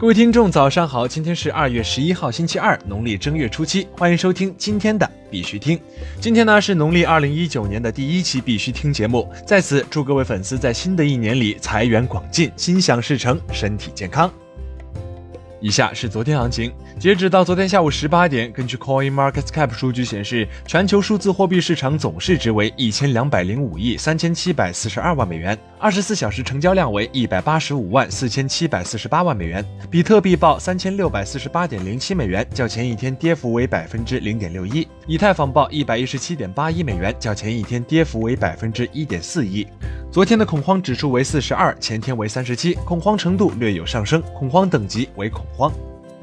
各位听众，早上好！今天是二月十一号，星期二，农历正月初七，欢迎收听今天的必须听。今天呢是农历二零一九年的第一期必须听节目，在此祝各位粉丝在新的一年里财源广进，心想事成，身体健康。以下是昨天行情，截止到昨天下午十八点，根据 Coin Market Cap 数据显示，全球数字货币市场总市值为一千两百零五亿三千七百四十二万美元，二十四小时成交量为一百八十五万四千七百四十八万美元。比特币报三千六百四十八点零七美元，较前一天跌幅为百分之零点六一；以太坊报一百一十七点八一美元，较前一天跌幅为百分之一点四一。昨天的恐慌指数为四十二，前天为三十七，恐慌程度略有上升，恐慌等级为恐慌。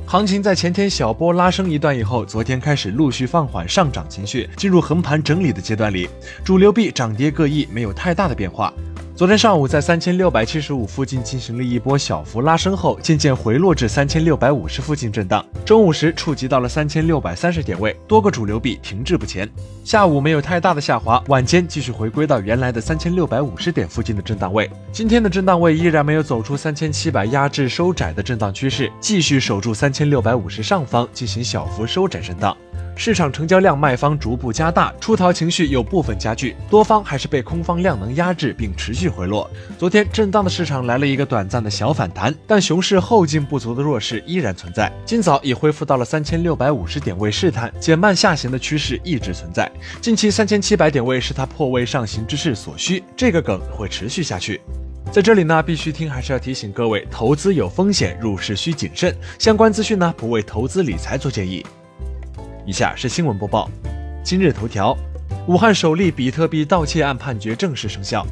行情在前天小波拉升一段以后，昨天开始陆续放缓上涨情绪，进入横盘整理的阶段里，主流币涨跌各异，没有太大的变化。昨天上午在三千六百七十五附近进行了一波小幅拉升后，渐渐回落至三千六百五十附近震荡。中午时触及到了三千六百三十点位，多个主流币停滞不前。下午没有太大的下滑，晚间继续回归到原来的三千六百五十点附近的震荡位。今天的震荡位依然没有走出三千七百压制收窄的震荡趋势，继续守住三千六百五十上方进行小幅收窄震荡。市场成交量卖方逐步加大，出逃情绪有部分加剧，多方还是被空方量能压制并持续回落。昨天震荡的市场来了一个短暂的小反弹，但熊市后劲不足的弱势依然存在。今早已恢复到了三千六百五十点位试探，减慢下行的趋势一直存在。近期三千七百点位是它破位上行之势所需，这个梗会持续下去。在这里呢，必须听还是要提醒各位，投资有风险，入市需谨慎。相关资讯呢，不为投资理财做建议。以下是新闻播报。今日头条：武汉首例比特币盗窃案判决正式生效。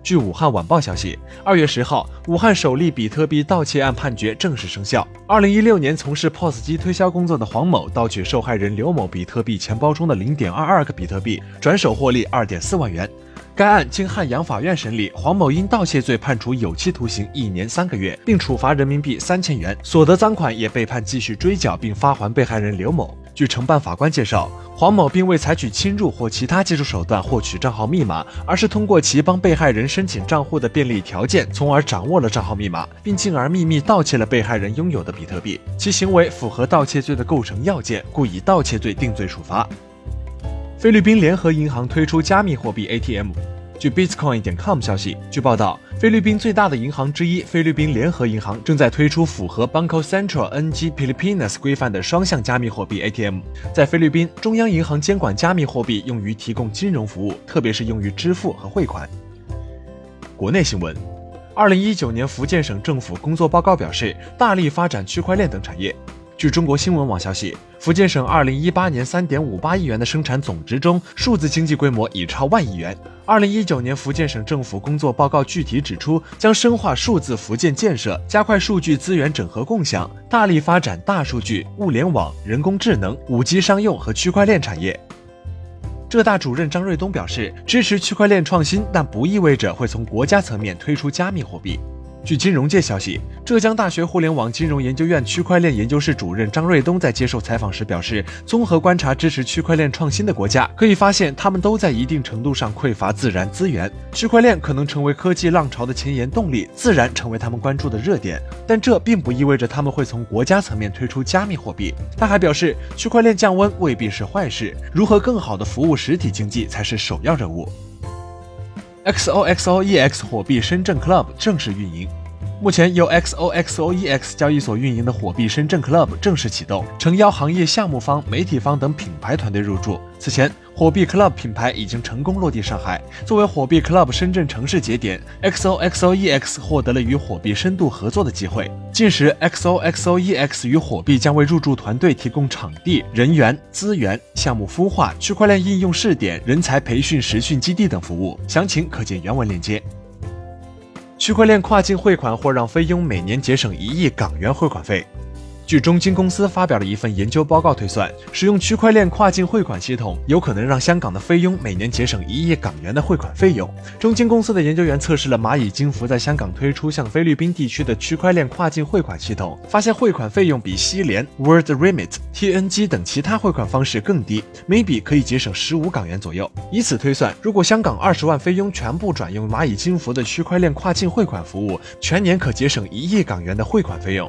据武汉晚报消息，二月十号，武汉首例比特币盗窃案判决正式生效。二零一六年从事 POS 机推销工作的黄某盗取受害人刘某比特币钱包中的零点二二个比特币，转手获利二点四万元。该案经汉阳法院审理，黄某因盗窃罪判处有期徒刑一年三个月，并处罚人民币三千元，所得赃款也被判继续追缴并发还被害人刘某。据承办法官介绍，黄某并未采取侵入或其他技术手段获取账号密码，而是通过其帮被害人申请账户的便利条件，从而掌握了账号密码，并进而秘密盗窃了被害人拥有的比特币。其行为符合盗窃罪的构成要件，故以盗窃罪定罪处罚。菲律宾联合银行推出加密货币 ATM。据 Bitcoin 点 com 消息，据报道，菲律宾最大的银行之一菲律宾联合银行正在推出符合 Banco Central NG Pilipinas 规范的双向加密货币 ATM。在菲律宾，中央银行监管加密货币用于提供金融服务，特别是用于支付和汇款。国内新闻：二零一九年福建省政府工作报告表示，大力发展区块链等产业。据中国新闻网消息，福建省二零一八年三点五八亿元的生产总值中，数字经济规模已超万亿元。二零一九年福建省政府工作报告具体指出，将深化数字福建建设，加快数据资源整合共享，大力发展大数据、物联网、人工智能、五 G 商用和区块链产业。浙大主任张瑞东表示，支持区块链创新，但不意味着会从国家层面推出加密货币。据金融界消息，浙江大学互联网金融研究院区块链研究室主任张瑞东在接受采访时表示，综合观察支持区块链创新的国家，可以发现他们都在一定程度上匮乏自然资源。区块链可能成为科技浪潮的前沿动力，自然成为他们关注的热点。但这并不意味着他们会从国家层面推出加密货币。他还表示，区块链降温未必是坏事，如何更好地服务实体经济才是首要任务。XOXOEX 货币深圳 Club 正式运营。目前由 XOXOEX 交易所运营的火币深圳 Club 正式启动，诚邀行业项目方、媒体方等品牌团队入驻。此前，火币 Club 品牌已经成功落地上海。作为火币 Club 深圳城市节点，XOXOEX 获得了与火币深度合作的机会。届时，XOXOEX 与火币将为入驻团队提供场地、人员、资源、项目孵化、区块链应用试点、人才培训实训基地等服务。详情可见原文链接。区块链跨境汇款或让菲佣每年节省一亿港元汇款费。据中金公司发表的一份研究报告推算，使用区块链跨境汇款系统，有可能让香港的菲佣每年节省一亿港元的汇款费用。中金公司的研究员测试了蚂蚁金服在香港推出向菲律宾地区的区块链跨境汇款系统，发现汇款费用比西联、World Remit、TNG 等其他汇款方式更低，每笔可以节省十五港元左右。以此推算，如果香港二十万菲佣全部转用蚂蚁金服的区块链跨境汇款服务，全年可节省一亿港元的汇款费用。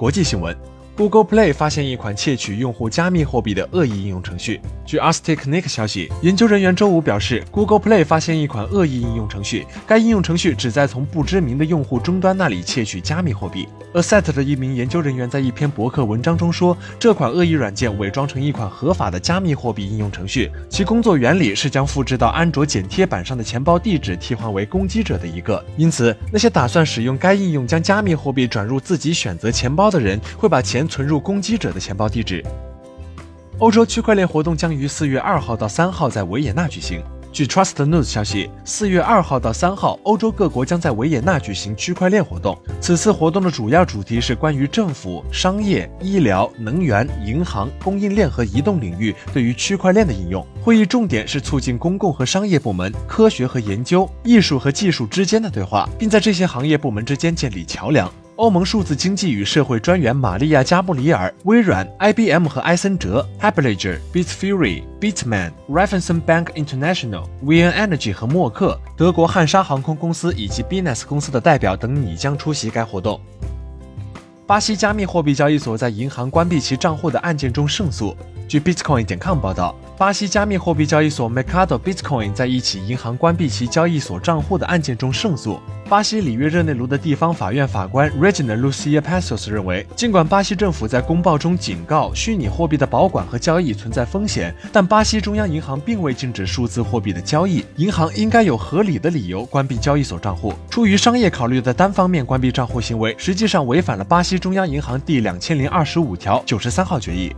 国际新闻。Google Play 发现一款窃取用户加密货币的恶意应用程序。据 a s t i c Nick 消息，研究人员周五表示，Google Play 发现一款恶意应用程序。该应用程序旨在从不知名的用户终端那里窃取加密货币。Asset 的一名研究人员在一篇博客文章中说，这款恶意软件伪装成一款合法的加密货币应用程序，其工作原理是将复制到安卓剪贴板上的钱包地址替换为攻击者的一个。因此，那些打算使用该应用将加密货币转入自己选择钱包的人，会把钱。存入攻击者的钱包地址。欧洲区块链活动将于四月二号到三号在维也纳举行。据 Trust News 消息，四月二号到三号，欧洲各国将在维也纳举行区块链活动。此次活动的主要主题是关于政府、商业、医疗、能源、银行、供应链和移动领域对于区块链的应用。会议重点是促进公共和商业部门、科学和研究、艺术和技术之间的对话，并在这些行业部门之间建立桥梁。欧盟数字经济与社会专员玛利亚·加布里尔、微软、IBM 和埃森哲、，Happylager、Bitfury、Bitman、Raffensen Bank International、VN Energy 和默克、德国汉莎航空公司以及 Binance 公司的代表等拟将出席该活动。巴西加密货币交易所在银行关闭其账户的案件中胜诉。据 Bitcoin 点 com 报道，巴西加密货币交易所 Mercado Bitcoin 在一起银行关闭其交易所账户的案件中胜诉。巴西里约热内卢的地方法院法官 Regina Lucia Passos 认为，尽管巴西政府在公报中警告虚拟货币的保管和交易存在风险，但巴西中央银行并未禁止数字货币的交易。银行应该有合理的理由关闭交易所账户。出于商业考虑的单方面关闭账户行为，实际上违反了巴西中央银行第两千零二十五条九十三号决议。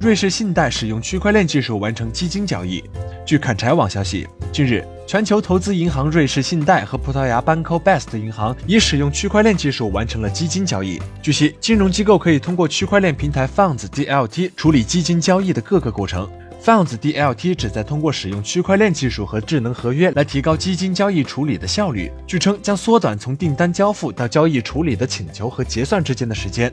瑞士信贷使用区块链技术完成基金交易。据砍柴网消息，近日，全球投资银行瑞士信贷和葡萄牙 Banco Best 银行已使用区块链技术完成了基金交易。据悉，金融机构可以通过区块链平台 Funds DLT 处理基金交易的各个过程。Funds DLT 旨在通过使用区块链技术和智能合约来提高基金交易处理的效率。据称，将缩短从订单交付到交易处理的请求和结算之间的时间。